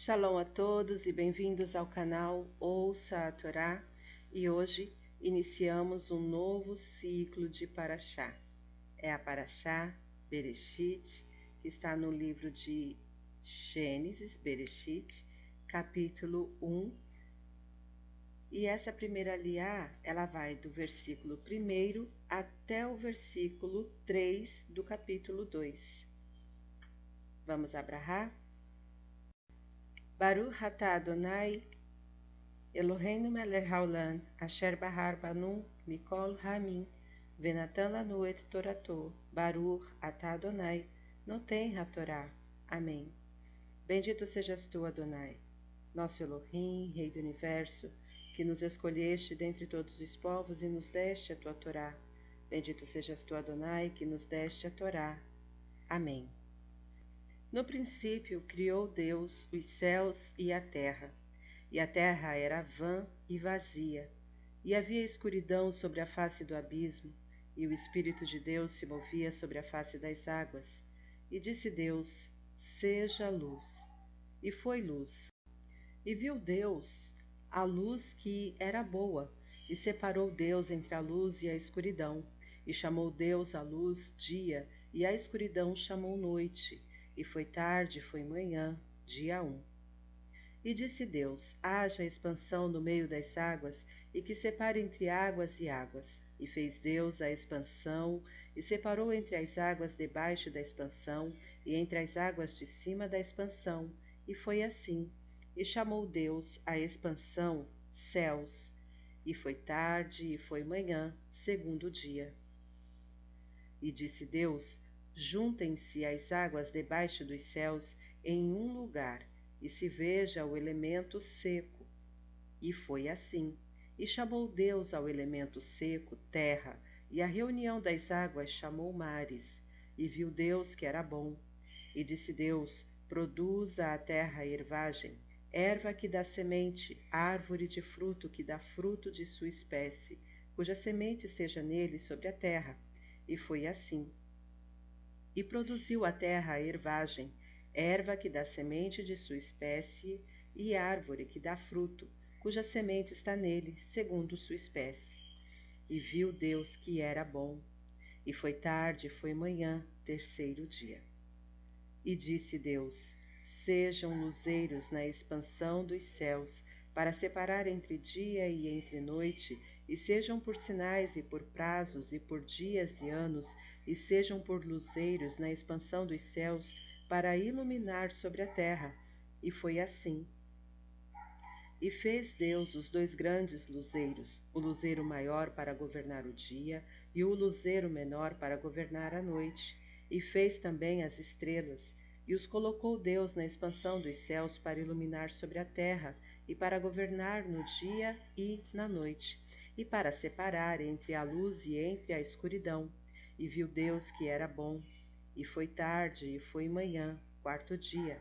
Shalom a todos e bem-vindos ao canal Ouça a Torá e hoje iniciamos um novo ciclo de Paraxá. É a Paraxá Bereshit, que está no livro de Gênesis, Bereshit, capítulo 1. E essa primeira liá, ela vai do versículo 1 até o versículo 3 do capítulo 2. Vamos abrahar? Baruch atah Adonai Eloheinu melech haolam asher bahar mikol hamim venatan lanu et torato Baruch atah Adonai noten hatorá. Amém. Bendito sejas tu, Adonai, nosso Elohim, Rei do Universo, que nos escolheste dentre todos os povos e nos deste a tua Torá. Bendito sejas tu, Adonai, que nos deste a Torá. Amém. No princípio criou Deus os céus e a terra, e a terra era vã e vazia, e havia escuridão sobre a face do abismo, e o Espírito de Deus se movia sobre a face das águas. E disse Deus: Seja luz. E foi luz. E viu Deus a luz que era boa, e separou Deus entre a luz e a escuridão. E chamou Deus a luz dia, e a escuridão chamou noite. E foi tarde, foi manhã, dia um. E disse Deus: Haja expansão no meio das águas, e que separe entre águas e águas. E fez Deus a expansão, e separou entre as águas debaixo da expansão, e entre as águas de cima da expansão. E foi assim. E chamou Deus a expansão céus. E foi tarde, e foi manhã, segundo dia. E disse Deus: juntem-se as águas debaixo dos céus em um lugar, e se veja o elemento seco. E foi assim. E chamou Deus ao elemento seco terra, e a reunião das águas chamou mares. E viu Deus que era bom. E disse Deus: Produza a terra ervagem, erva que dá semente, árvore de fruto que dá fruto de sua espécie, cuja semente esteja nele sobre a terra. E foi assim. E produziu a terra ervagem, erva que dá semente de sua espécie, e árvore que dá fruto, cuja semente está nele, segundo sua espécie. E viu Deus que era bom. E foi tarde, foi manhã, terceiro dia. E disse Deus: Sejam luzeiros na expansão dos céus, para separar entre dia e entre noite, e sejam por sinais e por prazos e por dias e anos, e sejam por luzeiros na expansão dos céus, para iluminar sobre a terra. E foi assim. E fez Deus os dois grandes luzeiros, o luzeiro maior para governar o dia, e o luzeiro menor para governar a noite. E fez também as estrelas, e os colocou Deus na expansão dos céus para iluminar sobre a terra, e para governar no dia e na noite, e para separar entre a luz e entre a escuridão. E viu Deus que era bom. E foi tarde, e foi manhã, quarto dia.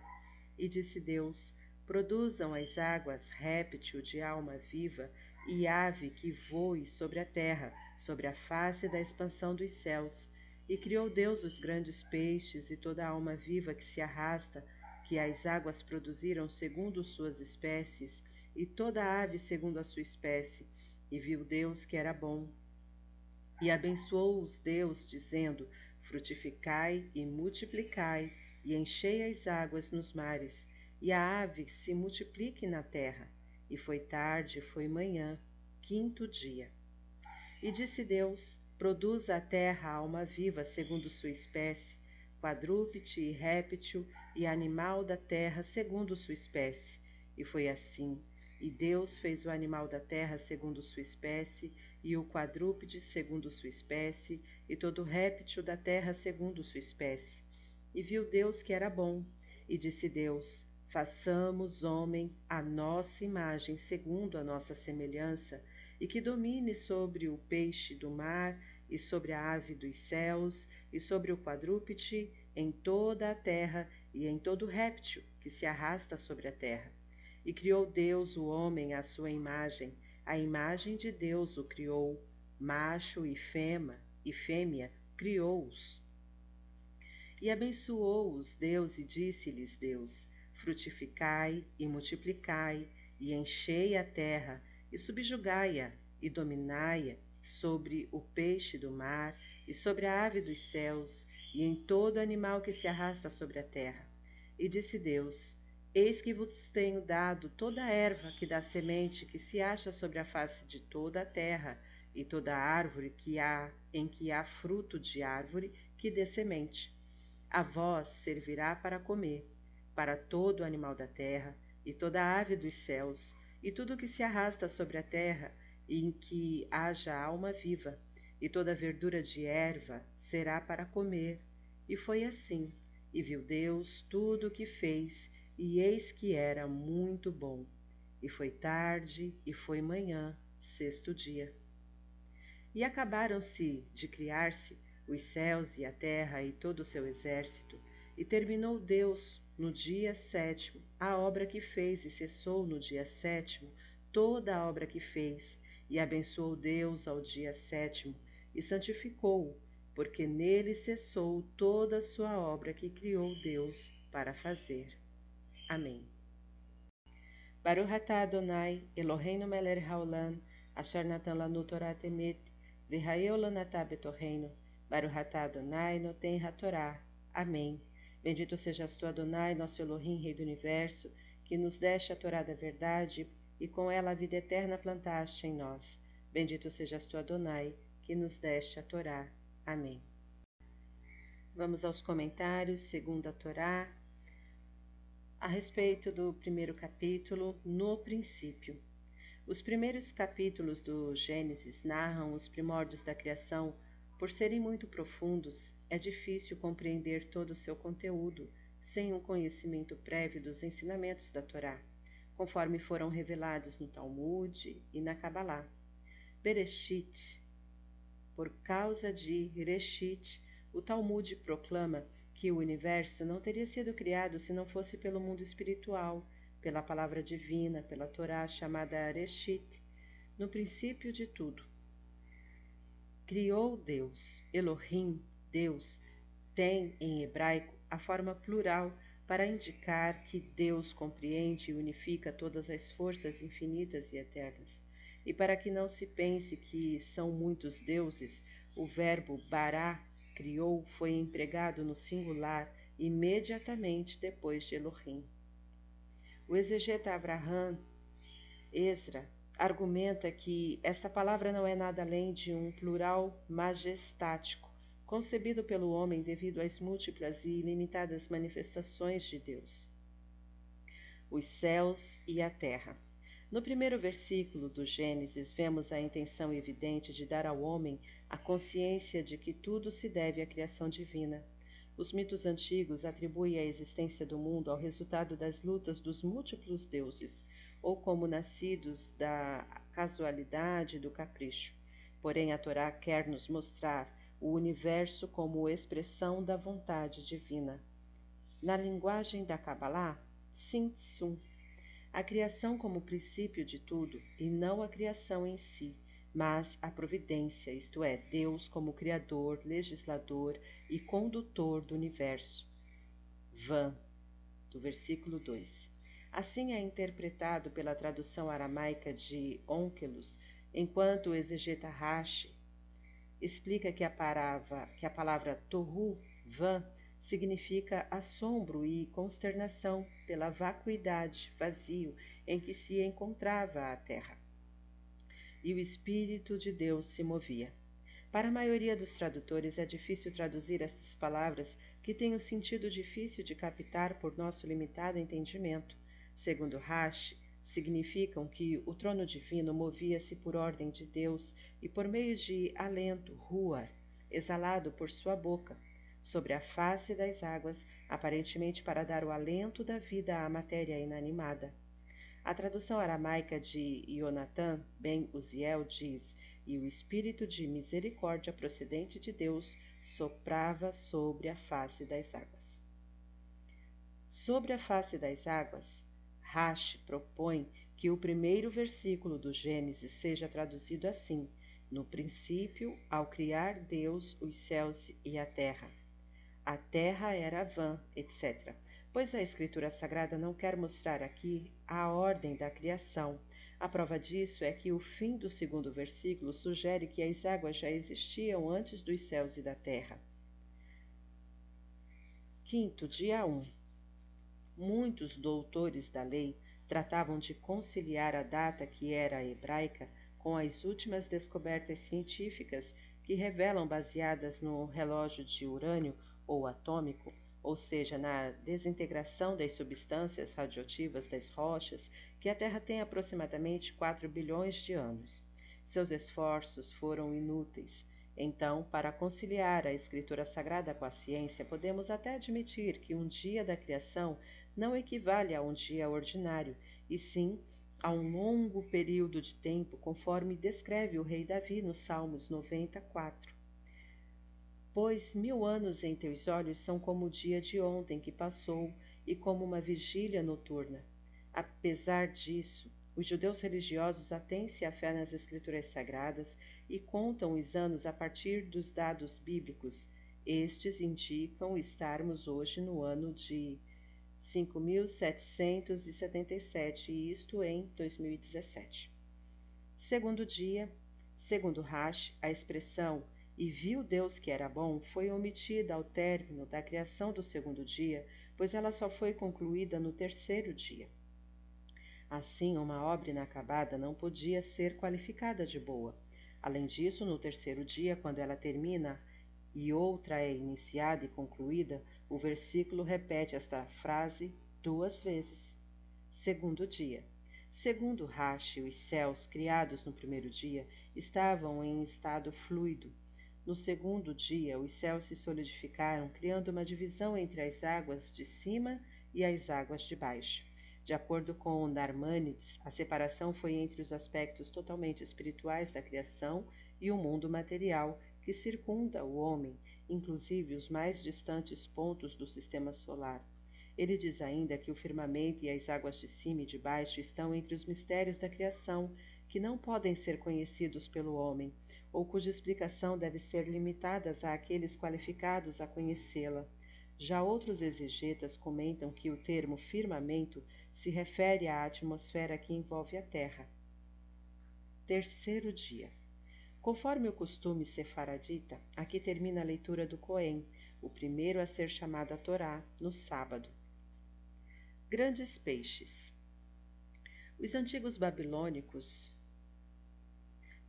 E disse Deus: Produzam as águas réptil de alma viva e ave que voe sobre a terra, sobre a face da expansão dos céus. E criou Deus os grandes peixes e toda alma viva que se arrasta, que as águas produziram segundo suas espécies, e toda ave segundo a sua espécie. E viu Deus que era bom. E abençoou-os Deus, dizendo: Frutificai e multiplicai, e enchei as águas nos mares, e a ave se multiplique na terra. E foi tarde, foi manhã, quinto dia. E disse Deus: Produza a terra alma viva segundo sua espécie, quadrúpede e réptil, e animal da terra segundo sua espécie. E foi assim. E Deus fez o animal da terra segundo sua espécie, e o quadrúpede segundo sua espécie, e todo réptil da terra segundo sua espécie. E viu Deus que era bom, e disse Deus: Façamos homem à nossa imagem, segundo a nossa semelhança, e que domine sobre o peixe do mar, e sobre a ave dos céus, e sobre o quadrúpede, em toda a terra, e em todo réptil que se arrasta sobre a terra. E criou Deus o homem à sua imagem, a imagem de Deus o criou, macho e fêmea, e fêmea criou-os. E abençoou-os Deus e disse-lhes Deus: frutificai e multiplicai, e enchei a terra, e subjugai-a, e dominai-a sobre o peixe do mar, e sobre a ave dos céus, e em todo animal que se arrasta sobre a terra. E disse Deus: Eis que vos tenho dado toda a erva que dá semente, que se acha sobre a face de toda a terra, e toda árvore que há em que há fruto de árvore que dê semente. A vós servirá para comer, para todo animal da terra, e toda ave dos céus, e tudo que se arrasta sobre a terra, em que haja alma viva, e toda verdura de erva será para comer. E foi assim. E viu Deus tudo o que fez, e eis que era muito bom. E foi tarde, e foi manhã, sexto dia. E acabaram-se de criar-se os céus e a terra e todo o seu exército, e terminou Deus no dia sétimo a obra que fez, e cessou no dia sétimo toda a obra que fez, e abençoou Deus ao dia sétimo, e santificou-o, porque nele cessou toda a sua obra que criou Deus para fazer. Amém. Baruch atah Adonai, Eloheinu melech haolam, asher natan lanu Torah temet, v'hayeu lanatah betorreino, Baruch atah Adonai, noten hatorá. Amém. Bendito sejas tu, Adonai, nosso Elohim, Rei do Universo, que nos deste a Torá da verdade e com ela a vida eterna plantaste em nós. Bendito sejas tu, Adonai, que nos deste a Torá. Amém. Vamos aos comentários, segundo a Torá, a respeito do primeiro capítulo, no princípio. Os primeiros capítulos do Gênesis narram os primórdios da criação. Por serem muito profundos, é difícil compreender todo o seu conteúdo sem um conhecimento prévio dos ensinamentos da Torá, conforme foram revelados no Talmud e na Kabbalah. Bereshit. Por causa de Reshit, o Talmud proclama que o universo não teria sido criado se não fosse pelo mundo espiritual, pela palavra divina, pela Torá chamada Reshit, no princípio de tudo. Criou Deus, Elohim, Deus, tem em hebraico a forma plural para indicar que Deus compreende e unifica todas as forças infinitas e eternas. E para que não se pense que são muitos deuses, o verbo bará criou foi empregado no singular imediatamente depois de Elohim. O exegeta Abraham Ezra argumenta que esta palavra não é nada além de um plural majestático, concebido pelo homem devido às múltiplas e ilimitadas manifestações de Deus. Os céus e a terra. No primeiro versículo do Gênesis, vemos a intenção evidente de dar ao homem a consciência de que tudo se deve à criação divina. Os mitos antigos atribuem a existência do mundo ao resultado das lutas dos múltiplos deuses, ou como nascidos da casualidade e do capricho. Porém, a Torá quer nos mostrar o universo como expressão da vontade divina. Na linguagem da Kabbalah, Sim-Sum, a criação como princípio de tudo e não a criação em si, mas a providência, isto é, Deus como criador, legislador e condutor do universo. Van, do versículo 2. Assim é interpretado pela tradução aramaica de Onkelos, enquanto o exegeta Rashi explica que a palavra, que a palavra tohu, van, significa assombro e consternação pela vacuidade, vazio em que se encontrava a terra. E o Espírito de Deus se movia. Para a maioria dos tradutores é difícil traduzir estas palavras que têm um sentido difícil de captar por nosso limitado entendimento. Segundo Rashi, significam que o trono divino movia-se por ordem de Deus e por meio de alento, ruar, exalado por sua boca, sobre a face das águas, aparentemente para dar o alento da vida à matéria inanimada. A tradução aramaica de Jonathan ben Uziel diz: E o espírito de misericórdia procedente de Deus soprava sobre a face das águas. Sobre a face das águas, Rashi propõe que o primeiro versículo do Gênesis seja traduzido assim: No princípio, ao criar Deus os céus e a terra a terra era vã, etc., pois a Escritura Sagrada não quer mostrar aqui a ordem da criação. A prova disso é que o fim do segundo versículo sugere que as águas já existiam antes dos céus e da terra. Quinto, dia 1. Muitos doutores da lei tratavam de conciliar a data que era hebraica com as últimas descobertas científicas que revelam baseadas no relógio de urânio ou atômico ou seja, na desintegração das substâncias radioativas das rochas, que a Terra tem aproximadamente 4 bilhões de anos. Seus esforços foram inúteis. Então, para conciliar a escritura sagrada com a ciência, podemos até admitir que um dia da criação não equivale a um dia ordinário, e sim a um longo período de tempo, conforme descreve o rei Davi nos Salmos 94 pois mil anos em teus olhos são como o dia de ontem que passou e como uma vigília noturna. Apesar disso, os judeus religiosos atêm-se à fé nas Escrituras Sagradas e contam os anos a partir dos dados bíblicos. Estes indicam estarmos hoje no ano de 5.777, isto em 2017. Segundo dia, segundo Rash, a expressão e viu Deus que era bom, foi omitida ao término da criação do segundo dia, pois ela só foi concluída no terceiro dia. Assim, uma obra inacabada não podia ser qualificada de boa. Além disso, no terceiro dia, quando ela termina e outra é iniciada e concluída, o versículo repete esta frase duas vezes. Segundo dia. Segundo Rashi, os céus criados no primeiro dia estavam em estado fluido, no segundo dia, os céus se solidificaram, criando uma divisão entre as águas de cima e as águas de baixo. De acordo com Narmanides, a separação foi entre os aspectos totalmente espirituais da criação e o mundo material que circunda o homem, inclusive os mais distantes pontos do sistema solar. Ele diz ainda que o firmamento e as águas de cima e de baixo estão entre os mistérios da criação, que não podem ser conhecidos pelo homem ou cuja explicação deve ser limitada àqueles qualificados a conhecê-la. Já outros exegetas comentam que o termo firmamento se refere à atmosfera que envolve a Terra. Terceiro dia. Conforme o costume sefaradita, aqui termina a leitura do Cohen, o primeiro a ser chamado a Torá, no sábado. Grandes peixes. Os antigos babilônicos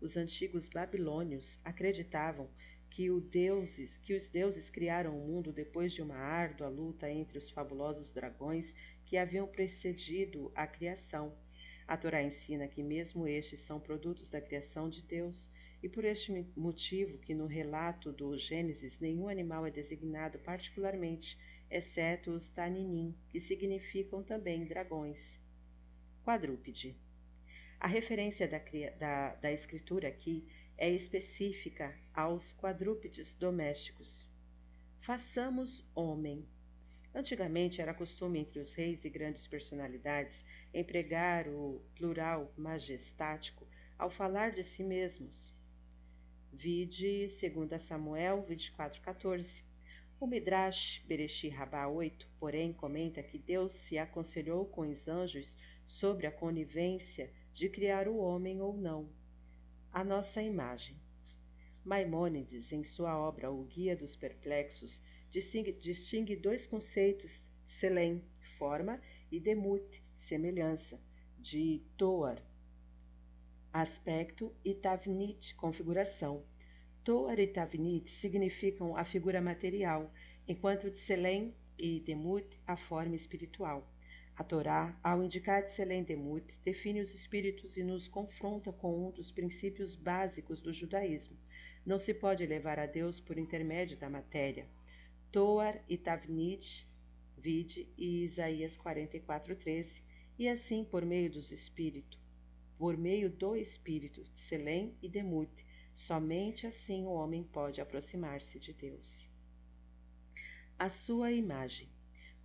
os antigos babilônios acreditavam que, deuses, que os deuses criaram o mundo depois de uma árdua luta entre os fabulosos dragões que haviam precedido a criação. A Torá ensina que mesmo estes são produtos da criação de Deus, e por este motivo que no relato do Gênesis nenhum animal é designado particularmente, exceto os Taninim, que significam também dragões. Quadrúpede. A referência da, da, da escritura aqui é específica aos quadrúpedes domésticos. Façamos homem. Antigamente era costume entre os reis e grandes personalidades empregar o plural majestático ao falar de si mesmos. Vide 2 Samuel 24,14. O Midrash Bereshit Rabá 8, porém, comenta que Deus se aconselhou com os anjos sobre a conivência de criar o homem ou não, a nossa imagem. Maimônides, em sua obra O Guia dos Perplexos, distingue, distingue dois conceitos, selem, forma, e demut, semelhança, de toar, aspecto, e tavnit, configuração. Toar e tavnit significam a figura material, enquanto selem e demut a forma espiritual. A Torá, ao indicar Tselendemut, define os espíritos e nos confronta com um dos princípios básicos do judaísmo. Não se pode levar a Deus por intermédio da matéria. Toar e Tavnit, vide e Isaías 44:13, e assim por meio dos espíritos, por meio do espírito, Selem e Demut, somente assim o homem pode aproximar-se de Deus. A sua imagem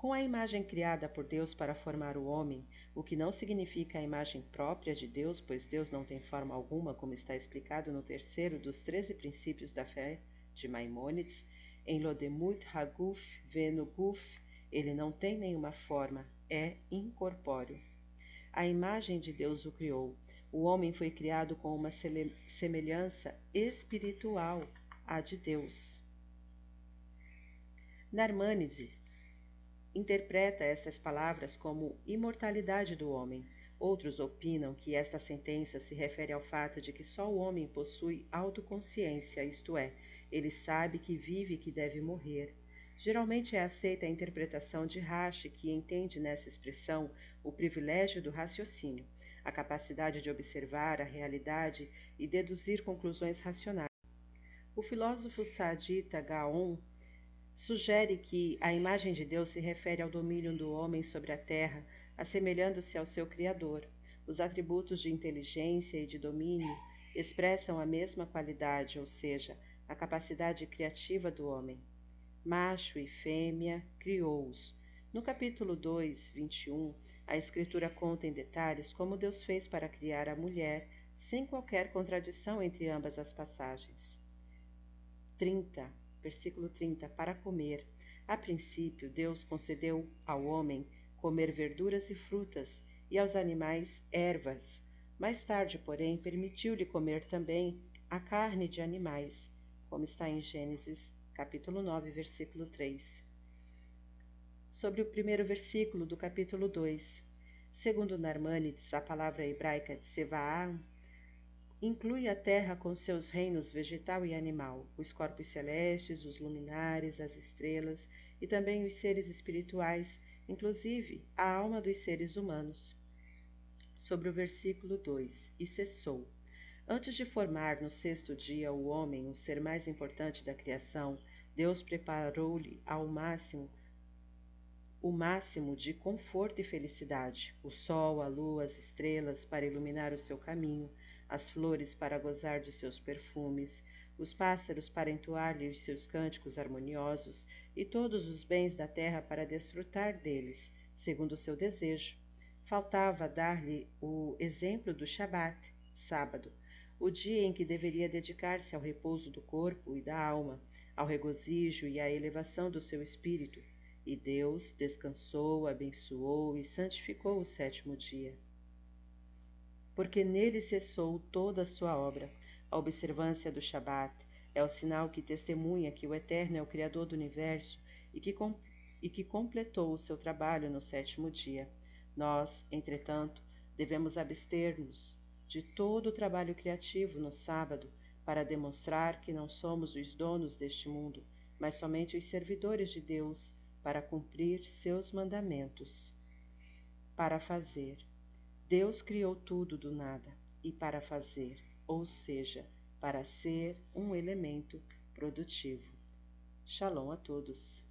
com a imagem criada por Deus para formar o homem, o que não significa a imagem própria de Deus, pois Deus não tem forma alguma, como está explicado no terceiro dos treze princípios da fé de Maimônides, em Lodemut Haguf Venuguf, Ele não tem nenhuma forma, é incorpóreo. A imagem de Deus o criou. O homem foi criado com uma semelhança espiritual à de Deus. Narmânides interpreta estas palavras como imortalidade do homem. Outros opinam que esta sentença se refere ao fato de que só o homem possui autoconsciência, isto é, ele sabe que vive e que deve morrer. Geralmente é aceita a interpretação de Rashi, que entende nessa expressão o privilégio do raciocínio, a capacidade de observar a realidade e deduzir conclusões racionais. O filósofo saadita Gaon sugere que a imagem de Deus se refere ao domínio do homem sobre a terra, assemelhando-se ao seu Criador. Os atributos de inteligência e de domínio expressam a mesma qualidade, ou seja, a capacidade criativa do homem. Macho e fêmea criou-os. No capítulo 2, 21, a Escritura conta em detalhes como Deus fez para criar a mulher, sem qualquer contradição entre ambas as passagens. 30 versículo 30, para comer. A princípio, Deus concedeu ao homem comer verduras e frutas, e aos animais ervas. Mais tarde, porém, permitiu-lhe comer também a carne de animais, como está em Gênesis, capítulo 9, versículo 3. Sobre o primeiro versículo do capítulo 2. Segundo Narmanides, a palavra hebraica de inclui a terra com seus reinos vegetal e animal, os corpos celestes, os luminares, as estrelas e também os seres espirituais, inclusive a alma dos seres humanos. Sobre o versículo 2: E cessou. Antes de formar no sexto dia o homem, o ser mais importante da criação, Deus preparou-lhe ao máximo o máximo de conforto e felicidade, o sol, a lua, as estrelas para iluminar o seu caminho, as flores para gozar de seus perfumes, os pássaros para entoar-lhe os seus cânticos harmoniosos, e todos os bens da terra para desfrutar deles, segundo o seu desejo. Faltava dar-lhe o exemplo do Shabat, sábado, o dia em que deveria dedicar-se ao repouso do corpo e da alma, ao regozijo e à elevação do seu espírito. E Deus descansou, abençoou e santificou o sétimo dia porque nele cessou toda a sua obra. A observância do Shabat é o sinal que testemunha que o Eterno é o Criador do universo e que, com, e que completou o seu trabalho no sétimo dia. Nós, entretanto, devemos abster-nos de todo o trabalho criativo no sábado para demonstrar que não somos os donos deste mundo, mas somente os servidores de Deus para cumprir seus mandamentos. Para fazer Deus criou tudo do nada e para fazer, ou seja, para ser um elemento produtivo. Shalom a todos.